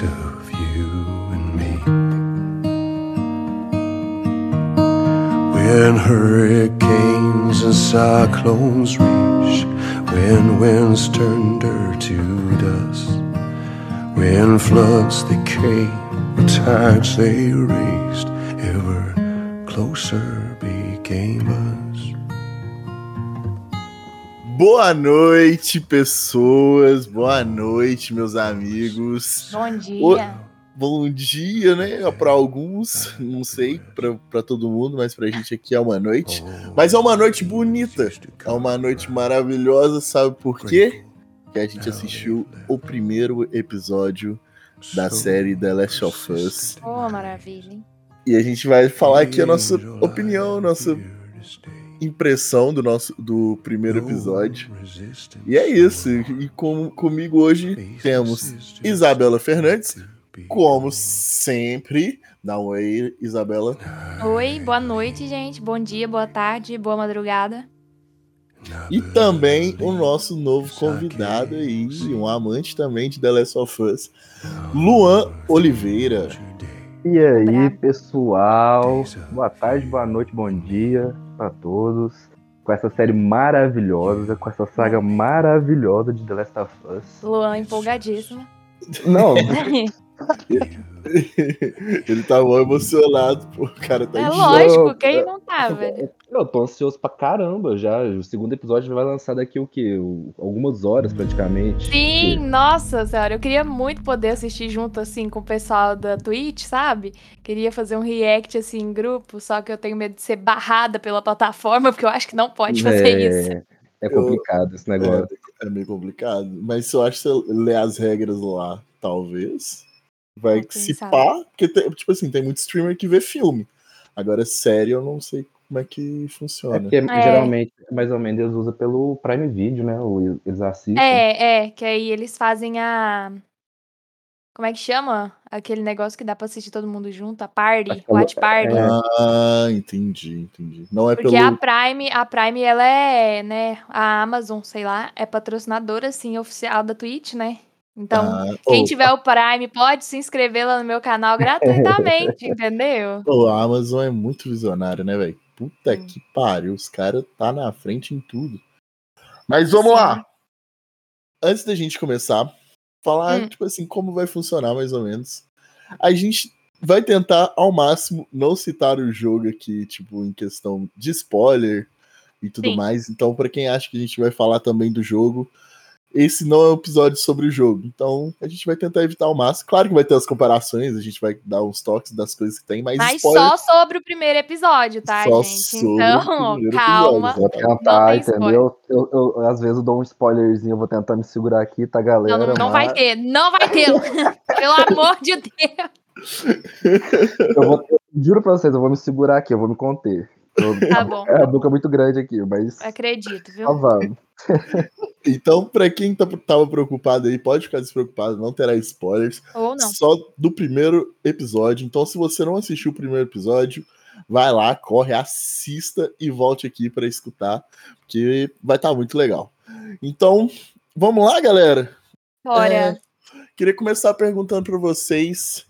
of you and me. When hurricanes and cyclones reach, when winds turn dirt to dust, when floods they came, when tides they raised, ever closer became us. Boa noite, pessoas. Boa noite, meus amigos. Bom dia. Bom dia, né? Para alguns, não sei, para todo mundo, mas pra gente aqui é uma noite. Mas é uma noite bonita, é uma noite maravilhosa, sabe por quê? Que a gente assistiu o primeiro episódio da série The Last of Us. Oh, maravilha. hein? E a gente vai falar aqui a nossa opinião, nossa impressão do nosso do primeiro episódio. E é isso. E com, comigo hoje temos Isabela Fernandes, como sempre. Dá um oi, Isabela. Oi, boa noite, gente. Bom dia, boa tarde, boa madrugada. E também o nosso novo convidado aí, um amante também de The Last of Us, Luan Oliveira. E aí, pessoal? Boa tarde, boa noite, bom dia pra todos. Com essa série maravilhosa, com essa saga maravilhosa de The Last of Us. Luan empolgadíssimo. Não, Ele tá mal emocionado, pô. O cara tá É lógico, quem não tá, velho? Eu tô ansioso pra caramba já. O segundo episódio vai lançar daqui o quê? O- Algumas horas praticamente. Sim, nossa senhora, eu queria muito poder assistir junto, assim, com o pessoal da Twitch, sabe? Queria fazer um react, assim, em grupo, só que eu tenho medo de ser barrada pela plataforma, porque eu acho que não pode fazer é, isso. É complicado esse negócio. É meio complicado. Mas se eu acho que você ler as regras lá, talvez. Vai se pá. Porque, tem- tipo assim, tem muito streamer que vê filme. Agora, série, eu não sei como é que É funciona. porque geralmente, mais ou menos, eles usam pelo Prime Video, né? Ou Eles assistem. É, é, que aí eles fazem a. Como é que chama? Aquele negócio que dá pra assistir todo mundo junto, a party, é o- watch party. é. Ah, entendi, entendi. Não é Porque pelo. a Prime, a Prime, ela é, né, a Amazon, sei lá, é patrocinadora, assim, oficial da Twitch, né? Então, Ah, quem oh, tiver o Prime pode se inscrever lá no meu canal gratuitamente, entendeu? oh, a Amazon é muito visionária, né, velho? Puta Sim. que pariu. Os caras tá na frente em tudo. Mas vamos Sim. lá. Antes da gente começar, falar, Hum. tipo assim, como vai funcionar mais ou menos. A gente vai tentar ao máximo não citar o jogo aqui, tipo, em questão de spoiler e tudo Sim. mais. Então, pra quem acha que a gente vai falar também do jogo, esse não é um episódio sobre o jogo. Então, a gente vai tentar evitar ao máximo. Claro que vai ter as comparações, a gente vai dar uns toques das coisas que tem, mas, Mas spoiler só sobre o primeiro episódio, tá, Só gente? sobre o Então, calma. episódio, Vou tentar, entendeu? Eu, eu- às vezes eu dou um spoilerzinho, eu vou tentar me segurar aqui, tá, Não, galera? não, não vai mas ter, não vai ter. Pelo amor de Deus. Eu vou, eu juro pra vocês, eu vou me segurar aqui, eu vou me conter. Tá bom, é, a boca é muito grande aqui, mas. acredito, viu? Vamos. Então, pra quem tá, tava preocupado aí, pode ficar despreocupado, não terá spoilers. Ou não. Só do primeiro episódio. Então, se você não assistiu o primeiro episódio, vai lá, corre, assista e volte aqui pra escutar, porque vai estar muito legal. Então, vamos lá, galera? Olha, É, queria começar perguntando pra vocês.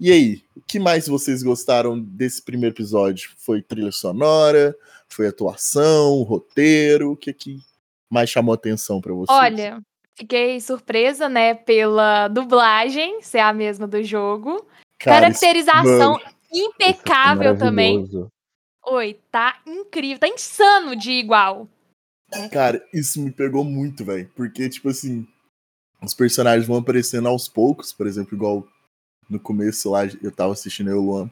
E aí, o que mais vocês gostaram desse primeiro episódio? Foi trilha sonora? Foi atuação, roteiro? O que que mais chamou atenção pra vocês? olha, fiquei surpresa, né, pela dublagem ser a mesma do jogo. Cara, Caracterização mano, impecável também. Oi, tá incrível, tá insano de igual. Cara, isso me pegou muito, velho. Porque, tipo assim, os personagens vão aparecendo aos poucos, por exemplo, igual no começo lá, eu tava assistindo eu e o Luan.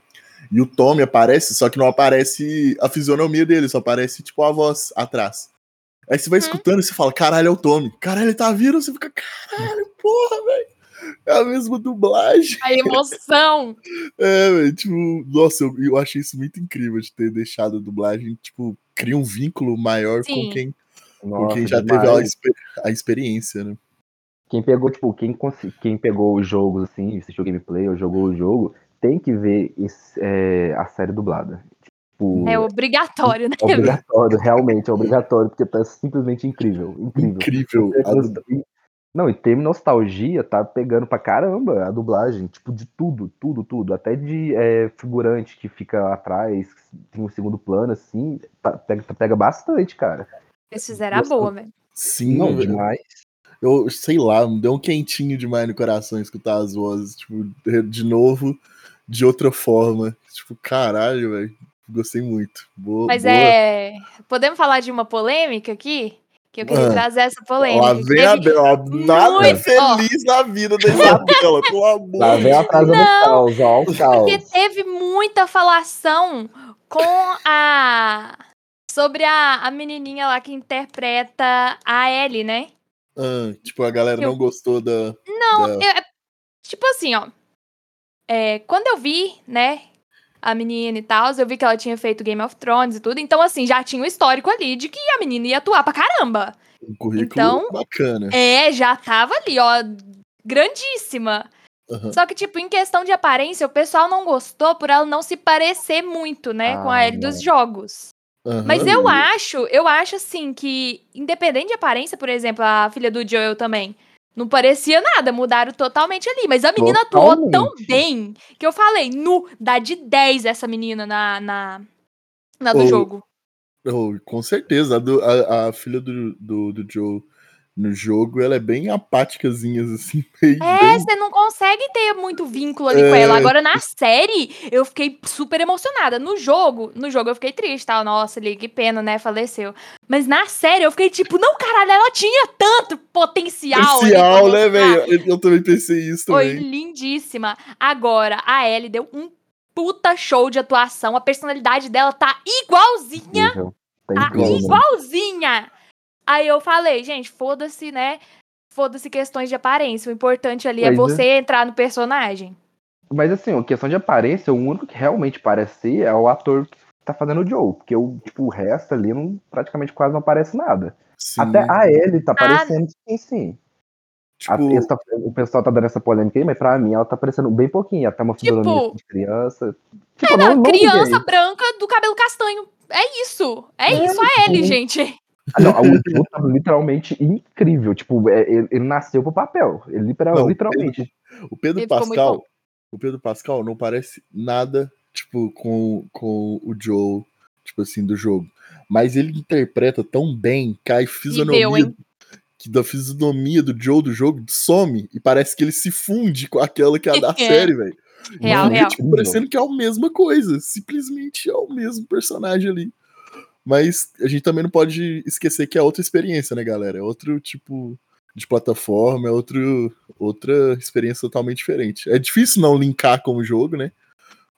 E o Tommy aparece, só que não aparece a fisionomia dele, só aparece, tipo, a voz atrás. Aí você vai Uhum. escutando e você fala, caralho, é o Tommy. Caralho, ele tá vindo, você fica, caralho, porra, velho. É a mesma dublagem. A emoção. É, velho, tipo, nossa, eu, eu achei isso muito incrível de ter deixado a dublagem, tipo, cria um vínculo maior Sim. com quem com quem já demais. teve a, exper- a experiência, né? Quem pegou, tipo, quem, quem pegou os jogos, assim, assistiu gameplay ou jogou o jogo, tem que ver esse- é, a série dublada. Tipo, É obrigatório, né? é obrigatório, realmente é obrigatório, porque tá simplesmente incrível. Incrível. Incrível. Não, e tem nostalgia, tá pegando pra caramba a dublagem, tipo, de tudo, tudo, tudo. Até de é, figurante que fica atrás, tem um segundo plano, assim, tá- pega, pega bastante, cara. Eles fizeram a boa, velho. Sim, Não, demais. Eu sei lá, me deu um quentinho demais no coração escutar as vozes, tipo, de novo, de outra forma. Tipo, caralho, velho. Gostei muito. Boa, Mas boa. é. Podemos falar de uma polêmica aqui? Que eu queria Ah. trazer essa polêmica. Lá vem a Bela, nada muito- feliz na vida da Isabela, pelo amor Lá vem a frase do caos, ó, o Porque caos. teve muita falação com a. Sobre a, a menininha lá que interpreta a Ellie, né? Ah, tipo, a galera Eu- não gostou da. Não, da- eu- é- tipo assim, ó. É, quando eu vi, né, a menina e tal, eu vi que ela tinha feito Game of Thrones e tudo. Então, assim, já tinha o histórico ali de que a menina ia atuar pra caramba. um currículo Então, bacana. É, já tava ali, ó, grandíssima. Aham. Só que, tipo, em questão de aparência, o pessoal não gostou por ela não se parecer muito, né, com a Ah, Ellie dos jogos. Mas eu acho, eu acho assim que, independente de aparência, por exemplo, a filha do Joel também, não parecia nada, mudaram totalmente ali. Mas a menina atuou tão Totalmente. bem que eu falei, nu, dá de 10 essa menina na, na, na do Ou- jogo. Oh, com certeza. A, do- a- a filha do, do, do Joe no jogo, ela é bem apáticazinha, assim. Bem, É, bem- você não consegue ter muito vínculo ali com É. ela. Agora, na série, eu fiquei super emocionada. No jogo, no jogo eu fiquei triste, tá? Nossa, ali, que pena, né? Faleceu. Mas na série eu fiquei tipo, não, caralho, ela tinha tanto potencial. Especial, né, velho? Eu, eu também pensei isso Foi também. lindíssima. Agora, a Ellie deu um puta show de atuação. A personalidade dela tá igualzinha. Tá Tá igualzinha. Aí eu falei, gente, foda-se, né? Foda-se questões de aparência. O importante ali é Pois é. você entrar no personagem. Mas assim, a questão de aparência, o único que realmente parece ser é o ator que tá fazendo o Joe. Porque o, tipo, o resto ali não, praticamente quase não aparece nada. Sim. Até a Ellie tá Ah, aparecendo sim, sim. A- tipo, esse tá- o pessoal tá dando essa polêmica aí, mas pra mim ela tá aparecendo bem pouquinho. Ela tá uma Tipo- fisionomia de criança. Tipo, É, não, não criança branca do cabelo castanho. É isso. É, É, isso a Ellie, tipo, gente. Ah, não, o Joe tá literalmente incrível. Tipo, é- ele, ele nasceu pro papel. Ele literal- Não, literalmente. o Pedro ficou muito Pascal. O Pedro Pascal não parece nada, tipo, com, com o Joe, tipo assim, do jogo. Mas ele interpreta tão bem que a fisionomia. hein? que da fisionomia do Joe do jogo some e parece que ele se funde com aquela que é a da É. série, velho. Real, Fica, real. tipo, parecendo que é a mesma coisa. Simplesmente é o mesmo personagem ali. Mas a gente também não pode esquecer que é outra experiência, né, galera? É outro tipo de plataforma, é outro, outra experiência totalmente diferente. É difícil não linkar com o jogo, né?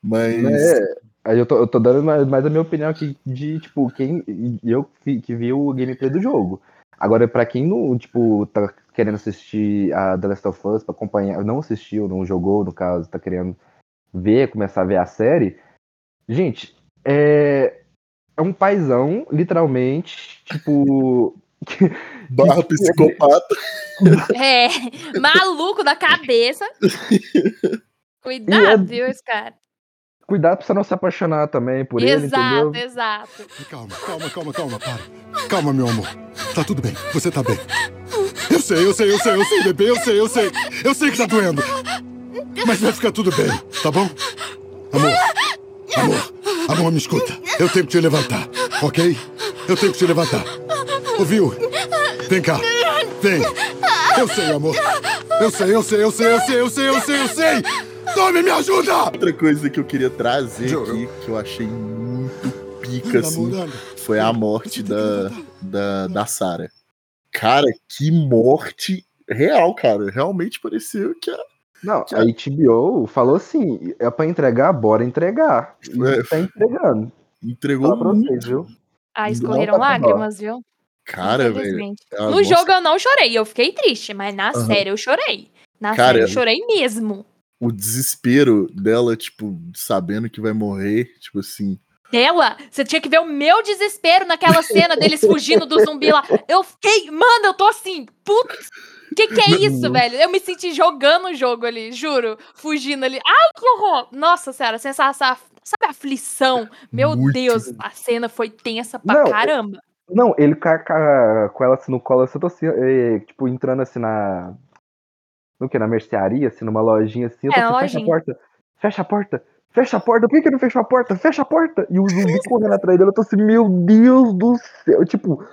Mas. É, eu tô, eu tô dando mais, mais a minha opinião aqui de, tipo, quem. Eu que, que vi o gameplay do jogo. Agora, pra quem não, tipo, tá querendo assistir a The Last of Us, pra acompanhar, não assistiu, não jogou, no caso, tá querendo ver, começar a ver a série. Gente, é. É um paizão, literalmente, tipo. Barra psicopata. É, maluco da cabeça. Cuidado, viu, esse cara. Cuidado pra você não se apaixonar também por ele, Exato, entendeu? exato. Calma, calma, calma, calma, para. Calma, meu amor. Tá tudo bem, você tá bem. Eu sei, eu sei, eu sei, eu sei, bebê, eu sei, eu sei. Eu sei que tá doendo. Mas vai ficar tudo bem, tá bom? Amor, amor, amor, me escuta. Eu tenho que te levantar, ok? Eu tenho que te levantar. Ouviu? Vem cá, vem. Eu sei, amor. Eu sei, eu sei, eu sei, eu sei, eu sei, eu sei, eu sei. Tome, me ajuda! Outra coisa que eu queria trazer aqui, que eu achei muito pica, assim, Namorando. foi a morte da, da, da Sarah. Cara, que morte real, cara. Realmente pareceu que a Não, a HBO falou assim: é pra entregar, bora entregar. E É. tá entregando. entregou Fala pra muito. vocês, viu? Ah, escorreram lágrimas, viu? Cara, velho. A No moça- jogo eu não chorei, eu fiquei triste, mas na Aham. série eu chorei. Na Cara, série eu chorei mesmo. O desespero dela, tipo, sabendo que vai morrer, tipo assim. Dela, você tinha que ver o meu desespero naquela cena deles fugindo do zumbi lá. Eu fiquei, mano, eu tô assim, putz. Que que é isso, velho? Eu me senti jogando o jogo ali, juro. Fugindo ali. Ai, que horror! Nossa senhora, sensação. Sabe a aflição? Meu Muito. Deus, a cena foi tensa pra Não, caramba. Não, ele com, ela assim no colo, assim, eu tô assim, tipo, entrando assim na. No que? Na mercearia, assim, numa lojinha assim, eu tô É, assim, fecha a porta, fecha a porta, fecha a porta, por que, que não fechou a porta? Fecha a porta! E o zumbi correndo atrás dele, eu tô assim, meu Deus do céu, tipo,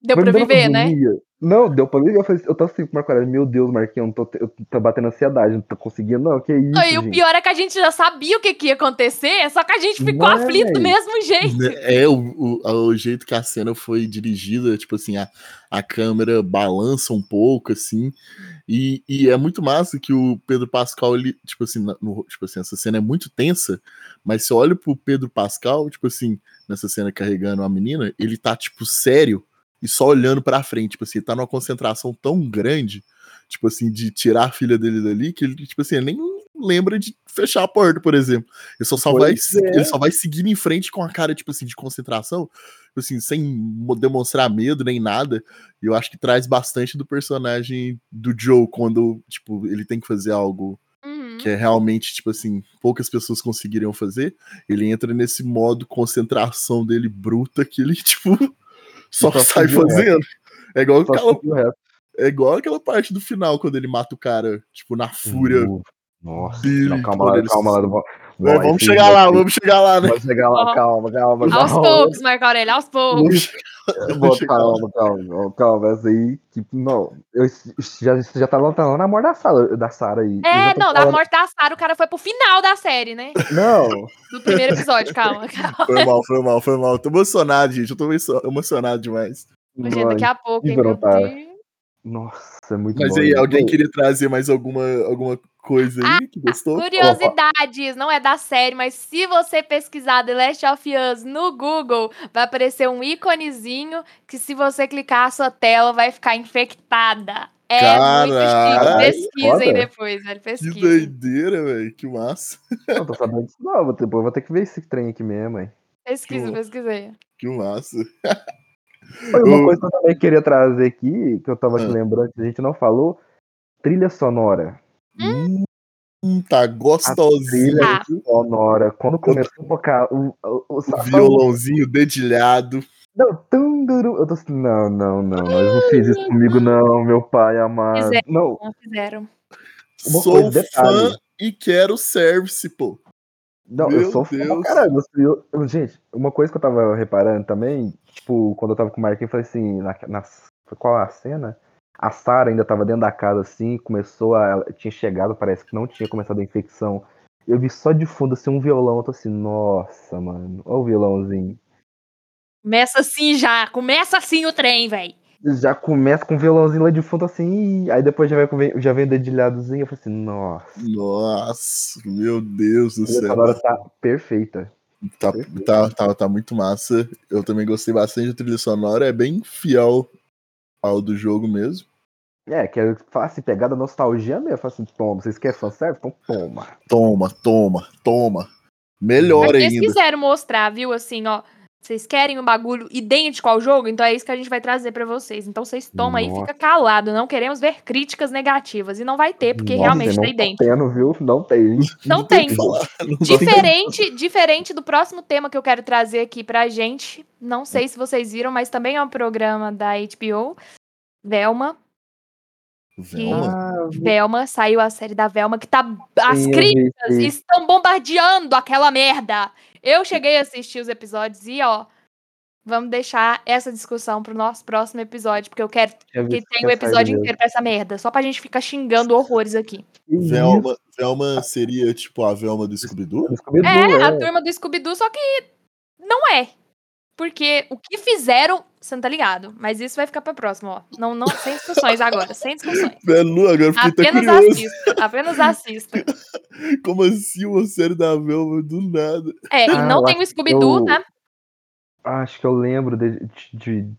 Deu pra viver, né? Não, deu pra viver. Eu, falei, eu tô assim com o Marco Aurélio, meu Deus, Marquinhos, eu tô, eu tô batendo ansiedade, não tô conseguindo, não. Que isso, e o gente? pior é que a gente já sabia o que, que ia acontecer, só que a gente ficou Não é, aflito do mesmo jeito. É, o, o, o jeito que a cena foi dirigida, tipo assim, a, a câmera balança um pouco, assim, e, e é muito massa que o Pedro Pascal, ele, tipo assim, no- tipo assim, essa cena é muito tensa, mas se olha pro Pedro Pascal, tipo assim, nessa cena carregando a menina, ele tá, tipo, sério e só olhando pra frente, tipo assim, ele tá numa concentração tão grande, tipo assim, de tirar a filha dele dali, que ele, tipo assim, ele nem lembra de fechar a porta, por exemplo. Ele só, só, vai, é. ele só vai seguindo em frente com a cara, tipo assim, de concentração, tipo assim, sem mo- demonstrar medo nem nada. E eu acho que traz bastante do personagem do Joe quando, tipo, ele tem que fazer algo Uhum. que é realmente, tipo assim, poucas pessoas conseguiriam fazer. Ele entra nesse modo concentração dele bruta que ele, tipo, só Só sai seguiu o resto. fazendo. É igual, aquela, é igual aquela parte do final, quando ele mata o cara, tipo, na fúria. Uh, Nossa, não, calma lá, calma lá. Vamos, É, vamos chegar lá, vamos chegar lá, né? Vamos chegar lá, Ó. calma, calma, Aos calma. poucos, Marco Aurélio, aos poucos. Vamos calma, calma, calma, essa aí, tipo, não, eu, já, isso já tá lá, tá lá na morte da sala, da Sara aí. É, não, da falando- morte da Sarah, o cara foi pro final da série, né? Não, Do primeiro episódio, calma, calma. Foi mal, foi mal, foi mal. Tô emocionado, gente. Eu tô emo- emocionado demais. Gente, daqui a pouco, hein, meu. Deus. Nossa, é muito Mas bom. aí, gente. alguém Não, queria trazer mais alguma, alguma coisa aí que gostou? Curiosidades, não é da série, mas se você pesquisar The Last of Us no Google, vai aparecer um íconezinho que se você clicar a sua tela vai ficar infectada. É muito chique. Pesquisem depois, velho. Que Pesquisem. doideira, velho. Que massa. não tô sabendo disso não, vou ter, vou ter que ver esse trem aqui mesmo, hein. Pesquisa, Que- pesquisei. Que massa. Olha, uma coisa que eu também queria trazer aqui, que eu tava aqui Ah. lembrando que a gente não falou, trilha sonora. Hum, tá. Trilha Ah. sonora. Quando começou a tocar o, o, o, violãozinho dedilhado. Não, tunduru, eu tô assim, não, não, não, mas não fiz isso comigo não, meu pai amado. Fizeram. Não, Não fizeram. Uma Sou coisa, detalhe. fã e quero service, pô. não, Meu eu sou fã pra Deus. caralho. Eu, eu- gente, uma coisa que eu tava reparando também, tipo, quando eu tava com o Marquinhos, eu falei assim, na, na, foi qual a cena? A Sarah ainda tava dentro da casa assim, começou a. ela tinha chegado, parece que não tinha começado a infecção. Eu vi só de fundo assim um violão, eu tô assim, nossa, mano, olha o violãozinho. Começa assim já. Começa assim o trem, velho. Já começa com um violãozinho lá de fundo assim, e aí depois já, vai, com- já vem o dedilhadozinho, eu falei assim, nossa, Nossa, meu Deus do a céu. sonora tá perfeita. Tá, tá, tá, tá muito massa. Eu também gostei bastante da trilha sonora. É bem fiel ao do jogo mesmo. É, que é fácil pegada nostalgia mesmo. Fala assim, toma, vocês querem fanservice? Então toma. Toma, toma, toma. Melhor Mas eles ainda. quiseram mostrar, viu? Assim, ó. Vocês querem um bagulho idêntico ao jogo? Então é isso que a gente vai trazer pra vocês. Então vocês tomam aí e Nossa. fica calado. Não queremos ver críticas negativas. E não vai ter, porque Nossa, realmente não tá idêntico. Tendo, viu? Não tem. Não tem Diferente, diferente do próximo tema que eu quero trazer aqui pra gente. Não sei se vocês viram, mas também é um programa da HBO. Velma. Velma? Ah, Velma, saiu a série da Velma, que tá. As sim, críticas estão bombardeando aquela merda. Eu cheguei a assistir os episódios e, ó. Vamos deixar essa discussão pro nosso próximo episódio, porque eu quero Tinha que tenha o saído episódio mesmo. inteiro pra essa merda. Só pra gente ficar xingando horrores aqui. Velma, Velma seria tipo a Velma do Scooby-Doo? Scooby-Doo, É, a é. turma do Scooby-Doo, só que não é. Porque o que fizeram, você não tá ligado. Mas isso vai ficar pra próximo, ó. Não, não, sem discussões agora, sem discussões. Velho, agora eu fiquei até Apenas curioso. assista, apenas assista. Como assim uma série da Velma do nada? É, e Ah, não tem o Scooby-Doo, eu- né? Acho que eu lembro de. de- de-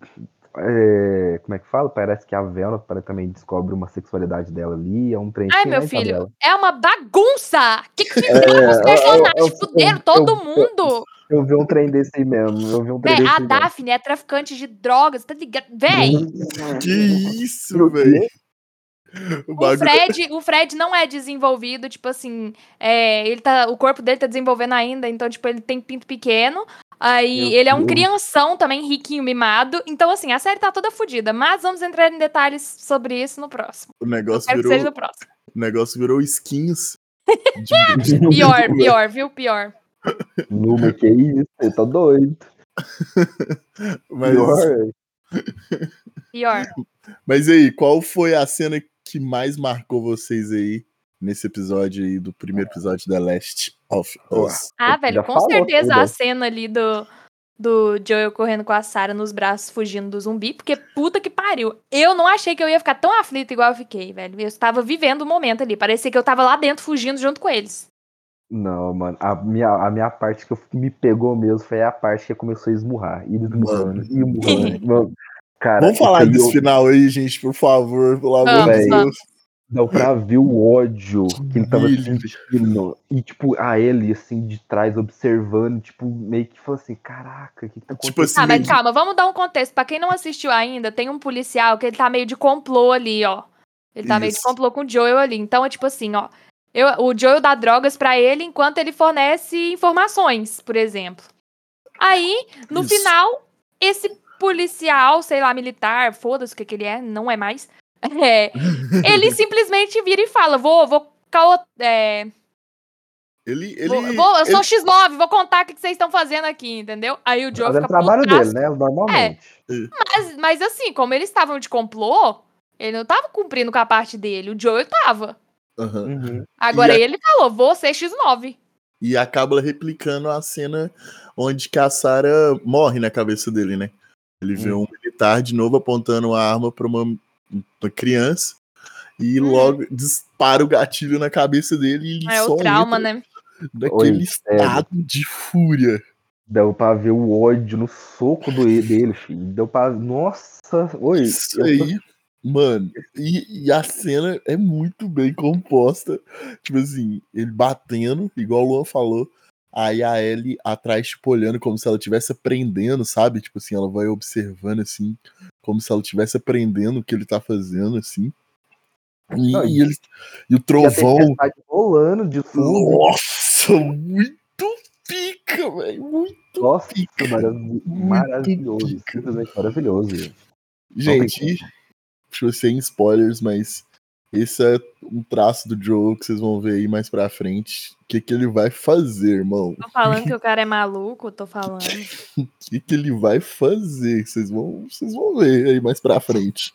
é, como é que fala? Parece que a Velma também descobre uma sexualidade dela ali. É um trem Ai, meu filho, é uma bagunça! O que, que fizeram com os É, eu- personagens? eu- eu- Fuderam todo eu- mundo! Eu vi um trem desse aí mesmo. Eu vi um trem Véi, desse a aí mesmo. Daphne é traficante de drogas, tá ligado? Véi, Que isso, velho? O o. Fred, o Fred não é desenvolvido, tipo assim, é, ele tá, o corpo dele tá desenvolvendo ainda, então, tipo, ele tem pinto pequeno. Aí Meu ele é um Deus. crianção também, riquinho, mimado. Então, assim, a série tá toda fodida. Mas vamos entrar em detalhes sobre isso no próximo. O negócio virou, seja no próximo. o negócio virou skins. de- Pior, pior, viu? Pior. Numa, que isso? Você tá doido. Mas, Pior. Pior. mas aí, qual foi a cena que mais marcou vocês aí nesse episódio aí, do primeiro episódio da Last of Us? Ah, velho, com certeza tudo. a cena ali do, do Joel correndo com a Sarah nos braços fugindo do zumbi, porque puta que pariu. Eu não achei que eu ia ficar tão aflita igual eu fiquei, velho. Eu estava vivendo o momento ali. Parecia que eu tava lá dentro fugindo junto com eles. Não, mano. A minha, a minha parte que eu- que me pegou mesmo foi a parte que começou a esmurrar. E esmurrando, e esmurrando. Mano, cara, Vamos falar isso desse eu- final aí, gente, por favor, pelo amor de. Deus. Deu pra ver o ódio que ele tava sentindo. E, tipo, a ele, assim, de trás, observando, tipo, meio que falou assim: caraca, o que, que tá Tipo assim, Ah, mas meio- calma, vamos dar um contexto. Pra quem não assistiu ainda, tem um policial que ele tá meio de complô ali, ó. Ele tá meio de Isso. complô com o Joel ali. Então é tipo assim, ó. Eu, o Joel dá drogas pra ele enquanto ele fornece informações, por exemplo. Aí, no Isso. final, esse policial, sei lá, militar, foda-se o que, que ele é, não é mais. é, ele simplesmente vira e fala: Vou, vou. caô- é, Ele, ele, vou, vou- eu sou ele- X9, vou contar o que que vocês estão fazendo aqui, entendeu? Aí o Joel Fazendo fica o trabalho dele, né? Normalmente. Mas, mas assim, como eles estavam de complô, ele não tava cumprindo com a parte dele. O Joel tava. Uhum. Agora E a- ele falou, vou ser X9. E acaba replicando a cena onde que a Sarah morre na cabeça dele, né? Ele vê Hum. um militar de novo apontando a arma pra uma, uma criança e Hum. logo dispara o gatilho na cabeça dele e ele É só o trauma, entra né? daquele Oi, estado de fúria. Deu pra ver o ódio no soco do, dele, filho. Deu pra. Nossa! Oi! Isso aí, mano. E, e a cena é muito bem composta. Tipo assim, ele batendo, igual o Luan falou. Aí a Ellie atrás, tipo, olhando como se ela estivesse aprendendo, sabe? Tipo assim, ela vai observando, assim, como se ela estivesse aprendendo o que ele tá fazendo, assim. E, Não, e ele, e o trovão. tempestade rolando de fundo. Nossa, muito pica, velho. Muito. Nossa, pica. marav- maravilhoso. pica. Simplesmente maravilhoso. gente. Sem spoilers, mas esse é um traço do Joe que vocês vão ver aí mais pra frente. O que, que ele vai fazer, irmão? Tô falando que o cara é maluco, tô falando. O que, que ele vai fazer? Vocês vão, vocês vão ver aí mais pra frente.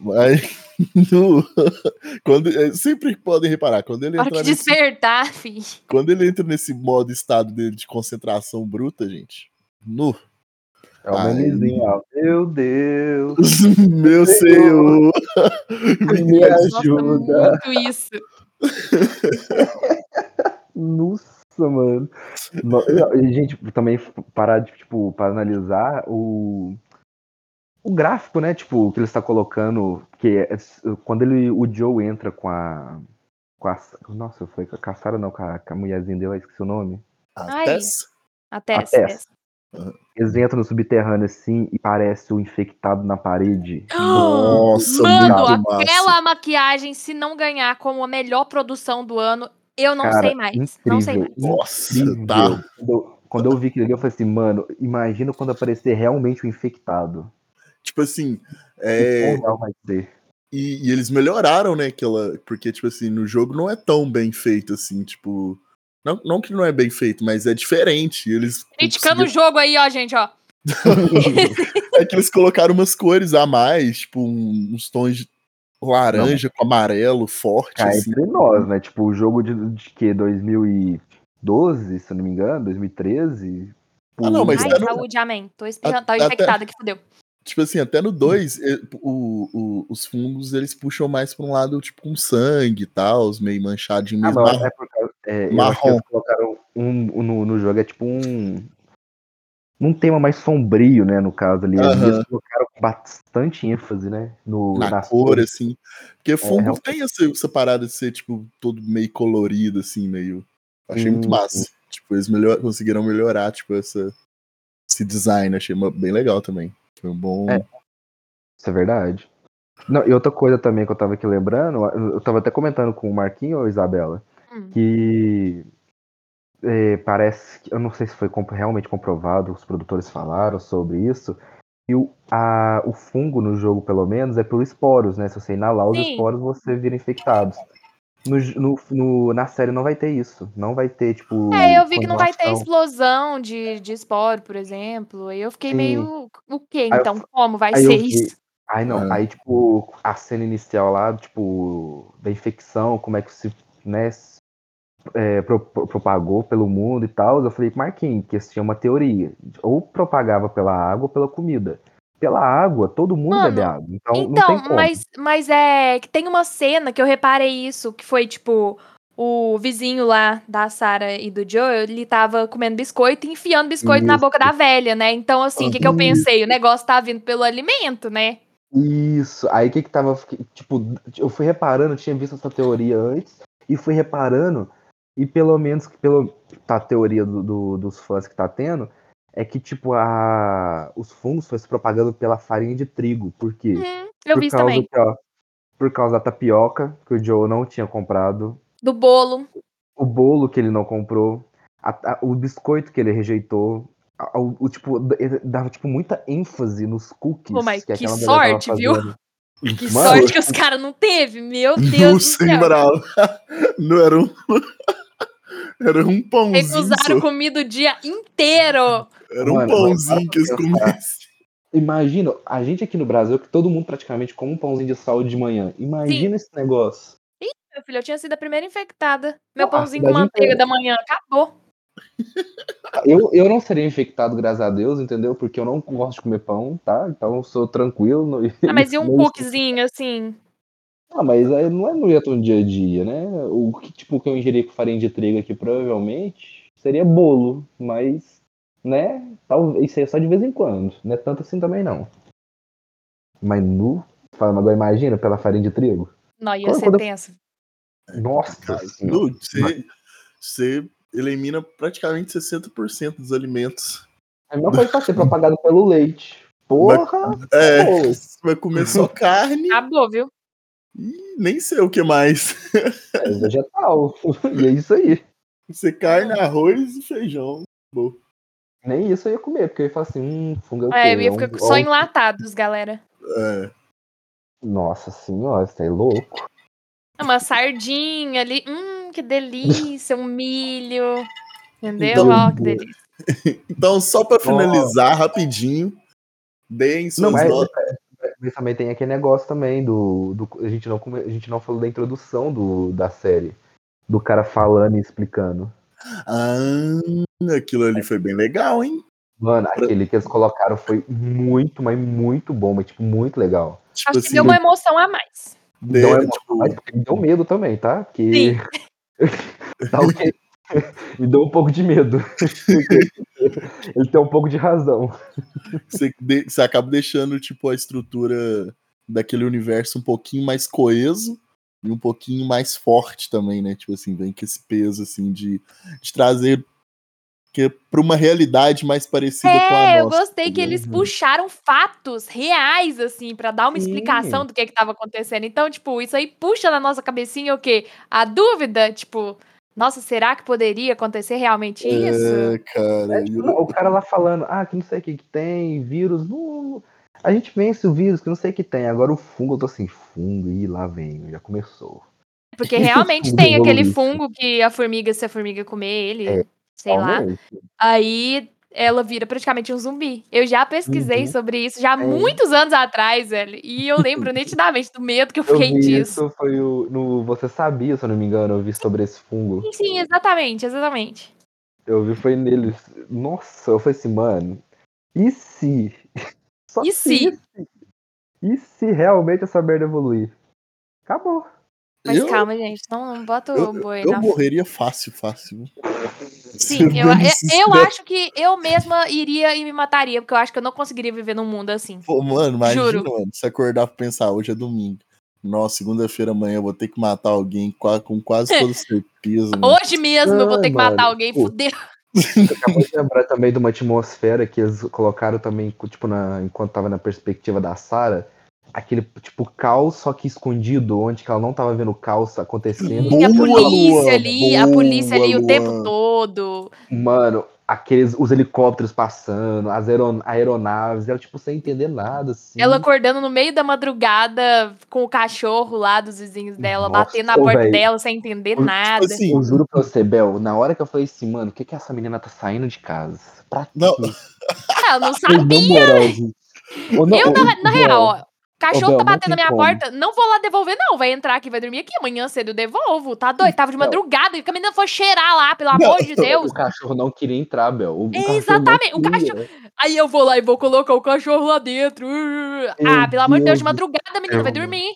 Mas no- quando, é, sempre podem reparar, quando ele, entrar que nesse, despertar, fi. quando ele entra nesse modo estado dele de concentração bruta, gente. No, É o Ai. memezinho, ó. Meu Deus! meu senhor! Me Nossa, ajuda! muito isso. Nossa, mano. No- E, gente, também parar de, tipo, para analisar o. O gráfico, né? Tipo, que ele está colocando. Que é- quando ele, o Joe entra com a. Com a nossa, foi com a Caçara, não, com a, com a mulherzinha dele, eu esqueci o nome. Até Até A essa. Tess. Eles entram no subterrâneo assim e parece o infectado na parede. Nossa, Mano, muito massa. aquela maquiagem, se não ganhar como a melhor produção do ano, eu não Cara, sei mais. Não sei mais. incrível. Nossa, Incrível. tá. Quando, eu, quando eu vi aquilo ali, eu falei assim, mano, imagina quando aparecer realmente o infectado. Tipo assim, Que é, quão real vai ser. e, e eles melhoraram, né, aquela, porque tipo assim, no jogo não é tão bem feito assim, tipo, não, não que não é bem feito, mas é diferente. Eles Criticando o conseguiram- jogo aí, ó, gente, ó. é que eles colocaram umas cores a mais, tipo uns tons de laranja com amarelo forte Cá assim. entre nós, né? Tipo, o jogo de, de que? 2012, se eu não me engano, 2013. Ah, não, mas Ai, tá no- saúde, amém. Tô espirrando. Tá infectada que fudeu. Tipo assim, até no 2, o, o- os fungos eles puxam mais pra um lado, tipo, com sangue e tal, meio manchadinho Ah, não, é por causa. É, Marrom. eles colocaram um, um no, no jogo, é tipo um. Um tema mais sombrio, né? No caso ali. Aham. Eles colocaram bastante ênfase, né? No, na nas cor, assim. Porque fungo realmente. tem essa, essa parada de ser, tipo, todo meio colorido, assim, meio. Achei muito Hum, massa. Tipo, eles melhor, conseguiram melhorar, tipo, essa, esse design. Achei bem legal também. Foi um bom. É. Isso é verdade. Não, e outra coisa também que eu tava aqui lembrando, eu tava até comentando com o Marquinho ou Isabela, Hum. que é, parece que, eu não sei se foi comp- realmente comprovado, os produtores falaram sobre isso, e o, a- o fungo no jogo, pelo menos, é por esporos, né? Se você inalar os Sim. esporos, você vira infectado. No, no- no- na série não vai ter isso. Não vai ter, tipo. É, eu vi que não vai ter explosão de, de esporo, por exemplo. Aí eu fiquei Sim. meio. O quê, Aí eu então? Como vai ser vi- isso? Aí não, É. aí tipo, a cena inicial lá, tipo, da infecção, como é que se, né, é, pro- pro- propagou pelo mundo e tal, eu falei, Marquinhos, que tinha uma teoria, ou propagava pela água ou pela comida. Pela água, todo mundo Mano, bebe água, então, não Então, tem como. mas, mas é que tem uma cena que eu reparei isso, que foi tipo. O vizinho lá da Sarah e do Joe, ele tava comendo biscoito e enfiando biscoito na Isso. boca da velha, né? Então, assim, o que, que eu pensei? O negócio tá vindo pelo alimento, né? Isso, aí o que que tava, tipo, eu fui reparando, eu tinha visto essa teoria antes, e fui reparando, e pelo menos, que pelo, tá, a teoria do, do- dos fãs que tá tendo, é que, tipo, a, os fungos foi se propagando pela farinha de trigo, por quê? Hum, eu por vi isso causa também. que, ó, por causa da tapioca, que o Joe não tinha comprado, Do bolo. o bolo que ele não comprou, a- a- o biscoito que ele rejeitou, a- o, o, tipo, dava, tipo, muita ênfase nos cookies Pô, mas que tava sorte, viu? Que Mano, sorte que os caras não teve. Meu Deus Não do céu. Não era um. Era um pãozinho. Recusaram só. comida o dia inteiro. Era um Mano, pãozinho que eles comiam. Imagina, a gente aqui no Brasil, que todo mundo praticamente come um pãozinho de saúde de manhã. Imagina esse negócio. Meu filho, eu tinha sido a primeira infectada. Meu Não, a pãozinho com manteiga inteira. da manhã acabou. Eu, eu não seria infectado, graças a Deus, entendeu? Porque eu não gosto de comer pão, tá? Então eu sou tranquilo. no- Ah, mas e um cookiezinho, assim? Ah, mas aí não é no tão dia a dia, né? O que, tipo, que eu ingeri com farinha de trigo aqui, provavelmente, seria bolo. Mas, né? Talvez isso aí é só de vez em quando. Não é tanto assim também, não. Mas nu. Fala, agora imagina pela farinha de trigo. Não, ia Quando- ser quando tenso. Nossa. Dude, você, você elimina praticamente 60% dos alimentos. A mesma coisa pra ser propagado pelo leite. Porra! É, Pô. você vai comer só carne Acabou, viu? E nem sei o que mais. É vegetal. E é isso aí. Você carne, arroz e feijão. Nem isso eu ia comer, porque eu ia falar assim, hum, fungo é o quê? É, eu ia É ficar só enlatados, galera. É. Nossa senhora, você é louco. Uma sardinha ali. Hum, que delícia. Um milho. Entendeu? Então, Ó, que delícia. Então, só pra finalizar rapidinho, deem suas Não, mas, notas. Mas também tem aquele negócio também do. do- a, gente não, a gente não falou da introdução do, da série. Do cara falando e explicando. Ah, aquilo ali foi bem legal, hein? Mano, aquele que eles colocaram foi muito, mas muito bom, mas tipo, muito legal. Tipo Acho que assim, deu uma emoção a mais. de- Não é tipo, Mas me deu medo também, tá? Porque. Sim. Tá ok. me deu um pouco de medo. Ele tem um pouco de razão. você, de- você acaba deixando tipo a estrutura daquele universo um pouquinho mais coeso e um pouquinho mais forte também, né? Tipo assim, vem com esse peso assim de, de trazer que para uma realidade mais parecida com a É, eu nossa. gostei que eles puxaram fatos reais, assim, pra dar uma Sim. explicação do que que tava acontecendo. Então, tipo, isso aí puxa na nossa cabecinha o quê? A dúvida, tipo, nossa, será que poderia acontecer realmente isso? É, cara. É, tipo, eu- o cara lá falando, ah, que não sei o que, que tem, vírus. Não, a gente vence o vírus, que não sei o que tem. Agora o fungo, eu tô assim, fungo, e lá vem, já começou. Porque realmente tem aquele fungo que a formiga, se a formiga comer ele, É, sei lá, aí ela vira praticamente um zumbi. Eu já pesquisei Uhum. sobre isso já há É. muitos anos atrás, velho. E eu lembro nitidamente do medo que eu Eu fiquei vi disso. isso, foi o, no Você Sabia, se eu não me engano, eu vi sobre esse fungo. Sim, sim, exatamente, exatamente. Eu vi, foi neles. Nossa, eu falei assim, mano, e se? Só E se? E se realmente essa merda evoluir? Acabou. Mas eu, calma, gente, não, não bota eu, o boi eu na morreria fácil, fácil. Sim, eu, eu, eu sincero. acho que eu mesma iria e me mataria, porque eu acho que eu não conseguiria viver num mundo assim. Pô, mano, imagina, Juro. mano, se acordar pra pensar, hoje é domingo. Nossa, segunda-feira amanhã eu vou ter que matar alguém com quase toda certeza. mano. Hoje mesmo eu vou ter que Ah, matar mano, alguém, pô. fudeu. Você acabou de lembrar também de uma atmosfera que eles colocaram também, tipo, na, enquanto tava na perspectiva da Sarah, aquele, tipo, caos, só que escondido, onde que ela não tava vendo o caos acontecendo. Sim, a Boa, polícia Luan, ali, a polícia ali o boa, tempo todo. Mano, aqueles, os helicópteros passando, as aeron- aeronaves, ela, tipo, sem entender nada, assim. Ela acordando no meio da madrugada com o cachorro lá dos vizinhos dela, Nossa, batendo na ô, porta véi. dela sem entender Tipo nada. assim, Eu juro pra você, Bel, na hora que eu falei assim, mano, o que que essa menina tá saindo de casa? Pra quê? Não. Ela não não, Eu, na, na real, ó. Cachorro Bel, tá não batendo na minha como. porta, não vou lá devolver, não. Vai entrar aqui, vai dormir aqui. Amanhã cedo eu devolvo. Tá doido? Tava de Não. madrugada e a menina foi cheirar lá, pelo amor de Deus. O cachorro não queria entrar, Bel. O, o cachorro não Exatamente, o queria. Aí eu vou lá e vou colocar o cachorro lá dentro. ah, pelo amor de Deus, de madrugada, menina vai dormir.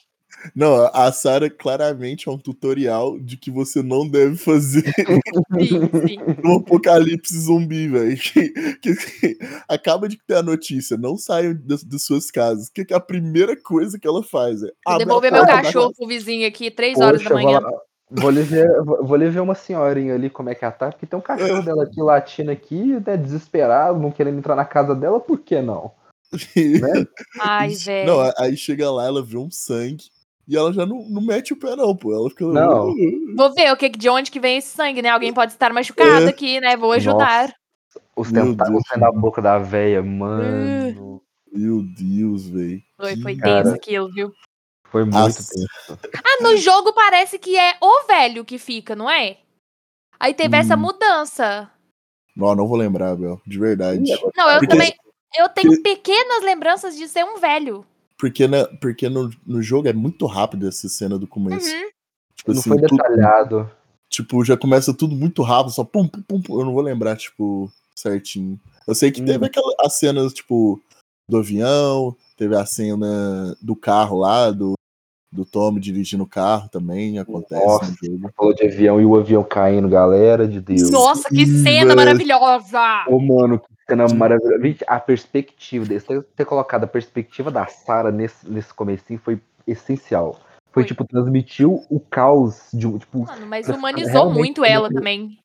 Não, a Sarah claramente é um tutorial de que você não deve fazer Sim, sim. um apocalipse zumbi, velho. Que, que- que acaba de ter a notícia, não saiam das, suas casas. O que, que a primeira coisa que ela faz é devolver meu cachorro pro vizinho aqui, três horas da Poxa, manhã. vou, lhe ver, vou lhe ver uma senhorinha ali, como é que ela tá, porque tem um cachorro dela aqui latindo aqui, né, desesperado, não querendo entrar na casa dela, por que não? Né? Ai, velho. Não, aí chega lá, ela vê um sangue e ela já não, não mete o pé, não, pô. Ela fica. Não. Vou ver o que, de onde que vem esse sangue, né? Alguém pode estar machucado É. aqui, né? Vou ajudar. Os Meu tentáculos saindo da boca da véia, mano. Meu Deus, velho. Foi, foi Cara. tenso aquilo, viu? Foi muito Nossa. tenso. Ah, no jogo parece que é o velho que fica, não é? Aí teve essa Hum. mudança. Não, não vou lembrar, Bel. De verdade. Não, eu Porque- também. Eu tenho pequenas lembranças de ser um velho. Porque, né, porque no, no jogo é muito rápido essa cena do começo. Uhum. Tipo Não assim, foi tudo- detalhado. tipo, já começa tudo muito rápido, só pum, pum, pum, pum. Eu não vou lembrar, tipo, certinho. Eu sei que Hum. teve aquela, as cenas, tipo, do avião, teve a cena do carro lá, do, do Tommy dirigindo o carro também, acontece Nossa. no jogo. Falou de avião e o avião caindo, galera, de Deus. Nossa, que cena maravilhosa! Ô, mano, que cena maravilhosa. A perspectiva desse, ter, colocado a perspectiva da Sarah nesse, nesse comecinho foi essencial. Foi, Foi. tipo, transmitiu o caos de um, tipo, Mano, mas humanizou muito ela também.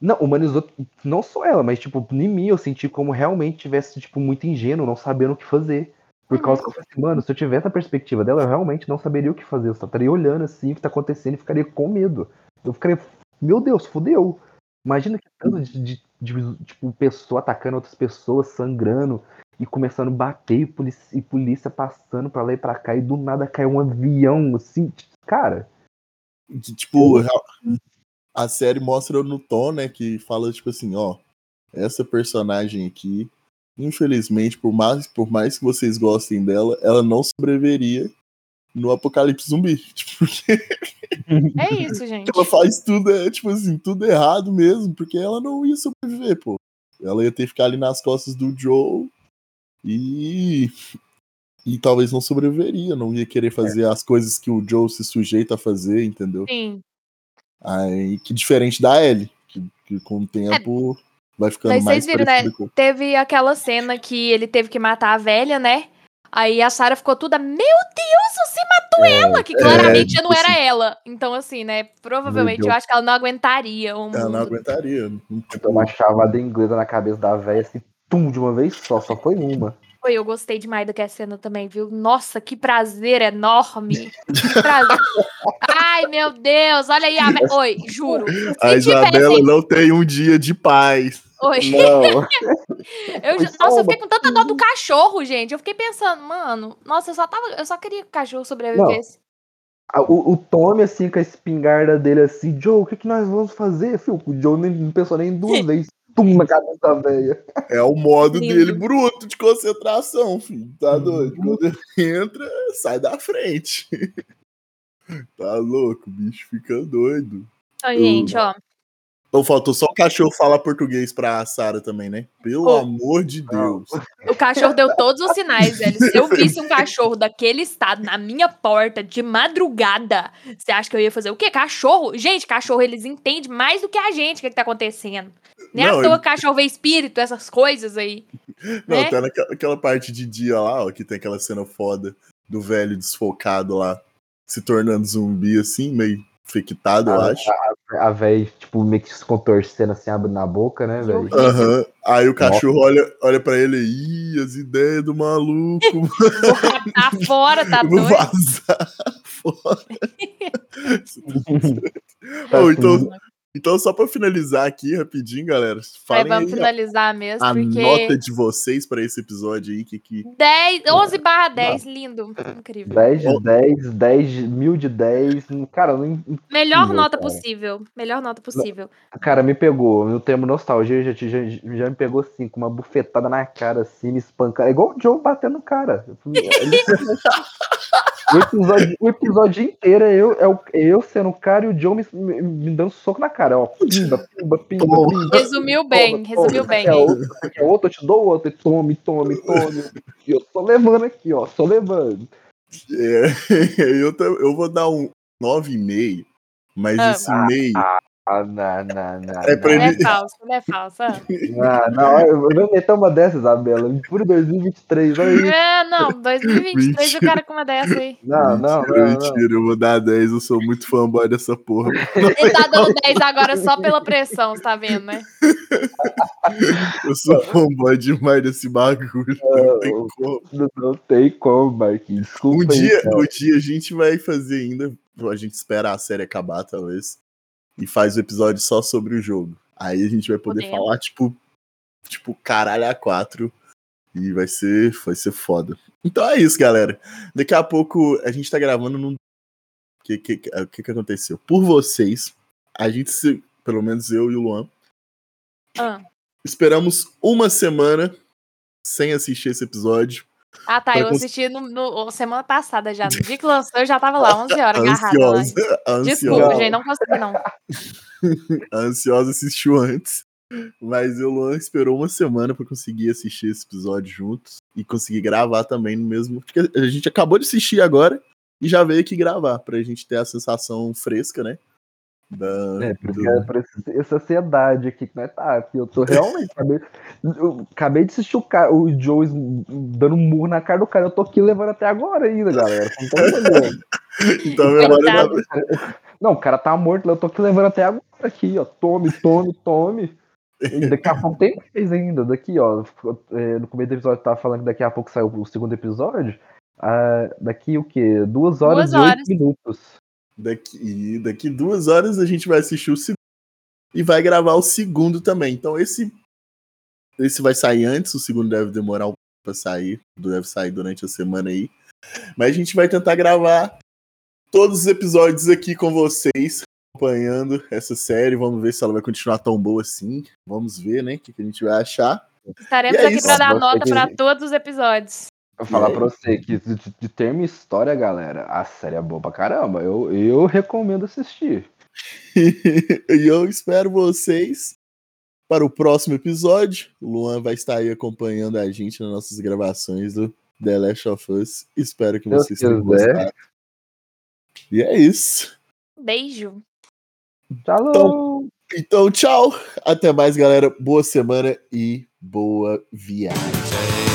Não, humanizou não só ela, mas, tipo, em mim eu senti como realmente tivesse, tipo, muito ingênuo, não sabendo o que fazer. Por Uhum. causa que eu falei assim, mano, se eu tivesse a perspectiva dela, eu realmente não saberia o que fazer. Eu só estaria olhando assim o que tá acontecendo e ficaria com medo. Eu ficaria, meu Deus, fudeu. Imagina que tanto de, de- de, tipo, pessoa atacando outras pessoas, sangrando e começando a bater e polícia, e polícia passando pra lá e pra cá e do nada cai um avião, assim, cara. Que, tipo, a série mostra no tom, né, que fala, tipo assim, ó, essa personagem aqui, infelizmente, por mais, por mais que vocês gostem dela, ela não sobreviveria no apocalipse zumbi. Tipo, porque É isso, gente. ela faz tudo, é, tipo assim, tudo errado mesmo, porque ela não ia sobreviver, pô. Ela ia ter que ficar ali nas costas do Joe e. E talvez não sobreviveria, não ia querer fazer as coisas que o Joe se sujeita a fazer, entendeu? Sim. Aí, que diferente da Ellie, que, que com o tempo vai ficando É. Mas mais vocês viram, né? Teve aquela cena que ele teve que matar a velha, né? Aí a Sarah ficou toda, meu Deus, você matou ela! Que claramente tipo não era assim. ela. Então, assim, né? Provavelmente eu acho que ela não aguentaria o Ela não mundo. aguentaria. não- Tipo, uma chavada inglesa na cabeça da véia, assim, tum, de uma vez só, só foi uma. Foi, eu gostei demais daquela cena também, viu? Nossa, que prazer enorme. Que prazer. Ai, meu Deus, olha aí. A... Oi, juro. A Se Isabela tivesse... não tem um dia de paz. Oi. Não. Eu, já- nossa, eu fiquei com tanta dó do cachorro, gente. Eu fiquei pensando, mano, nossa, eu só tava. Eu só queria que o cachorro sobrevivesse. A- O, o Tommy, assim, com a espingarda dele, assim, Joe, o que, que nós vamos fazer? Filho, o Joe nem, não pensou nem duas vezes. Tum, na cabeça velha. É o modo Lindo. dele bruto de concentração, filho. Tá Uhum. doido? Quando ele entra, sai da frente. tá louco, o bicho fica doido. Ó, gente, ó. Então faltou só o cachorro falar português pra Sarah também, né? Pelo amor de Deus. O cachorro deu todos os sinais, velho. Se eu visse um cachorro daquele estado na minha porta de madrugada, você acha que eu ia fazer o quê? Cachorro? Gente, cachorro, eles entendem mais do que a gente o que, que tá acontecendo. Nem Não, à toa que cachorro vê espírito, essas coisas aí. Não, né? até naquela aquela parte de dia lá, ó, que tem aquela cena foda do velho desfocado lá, se tornando zumbi assim, meio infectado, eu Ah, acho. A véia, tipo, meio que se contorcendo, assim, abrindo na boca, né, velho? Aham. Aí o cachorro olha, olha pra ele e "Ih, as ideias do maluco. Tá fora, tá Eu vou doido. vazar fora. Tá Ou então, tudo- Então, só pra finalizar aqui rapidinho, galera. Falem Aí vamos aí a, finalizar mesmo, a porque. nota de vocês pra esse episódio aí. Que, que... 10, 11 barra 10, lindo. Incrível. 10 de 10, 10 de mil de 10. Cara, não, Melhor Possível, nota cara. possível. Melhor nota possível. cara, me pegou. No termo nostalgia, já, já, já me pegou assim, com uma bufetada na cara, assim, me espancando. É igual o Joe batendo no cara. O episódio, o episódio inteiro é eu, é o- é eu sendo o cara e o Joe me, me, me dando soco na cara. Ó, pimba, pimba, pimba, pimba. Resumiu bem, resumiu bem. Outro, quer outro, eu te dou outro. E Tome, tome, tome. E eu tô levando aqui, ó. Tô levando. É, eu, eu vou dar um 9,5, mas Ah, esse meio. Ah, não, não, não. É pra Não é ele- falso, não é falso. ah. Ah, não, eu vou meter uma dessa, Isabela. Puro 2023, olha aí. É, não, 2023 o cara com uma dessa aí. Não, não, mentira, não, não. mentira, eu vou dar 10, eu sou muito fanboy dessa porra. Ele tá dando 10 agora só pela pressão, você tá vendo, né? Eu sou fanboy demais desse bagulho. Não tem como. Não, não tem como, Marquinhos. Desculpa Um aí, dia, cara. um dia a gente vai fazer ainda. A gente espera a série acabar, talvez. E faz o episódio só sobre o jogo. Aí a gente vai poder Podemos. falar, tipo, tipo, caralho, a 4. E vai ser, vai ser foda. Então é isso, galera. Daqui a pouco a gente tá gravando num. O que, que, que que aconteceu? Por vocês, a gente se. Pelo menos eu e o Luan. Ah, Esperamos uma semana sem assistir esse episódio. Ah, tá, eu assisti no, no- semana passada já. No dia que lançou, eu já tava lá, 11 horas, agarrada. Ansiosa. Desculpa, gente, não consegui não. A ansiosa assistiu antes. Mas o Luan esperou uma semana pra conseguir assistir esse episódio juntos e conseguir gravar também no mesmo. Porque a gente acabou de assistir agora e já veio aqui gravar, pra gente ter a sensação fresca, né? Da, É, porque do- é por esse- essa ansiedade aqui que nós tá. Aqui, eu tô realmente. acabei, eu acabei de assistir o, cara, o Joe dando um murro na cara do cara. Eu tô aqui levando até agora ainda, galera. Não, tô entendendo. Então memória da- Coitado. Não, o cara tá morto, eu tô aqui levando até agora aqui, ó. Tome, tome, tome. E daqui a pouco tem mais ainda. Daqui, ó. é, No começo do episódio eu tava falando que daqui a pouco saiu o segundo episódio. Ah, daqui o quê? Duas horas Duas e oito minutos. Daqui, daqui duas horas a gente vai assistir o segundo e vai gravar o segundo também. Então esse esse vai sair antes, o segundo deve demorar um pouco pra sair, deve sair durante a semana aí. Mas a gente vai tentar gravar todos os episódios aqui com vocês, acompanhando essa série. Vamos ver se ela vai continuar tão boa assim. Vamos ver, né? O que, que a gente vai achar. Estaremos é aqui pra dar nota pra todos os episódios. Vou falar pra você que de, de- termo história, galera, a série é boa pra caramba. Eu, eu recomendo assistir. e eu espero vocês para o próximo episódio. O Luan vai estar aí acompanhando a gente nas nossas gravações do The Last of Us. Espero que Deus vocês tenham quiser. gostado. E é isso. Beijo. Tchau! Então, tchau. Até mais, galera. Boa semana e boa viagem.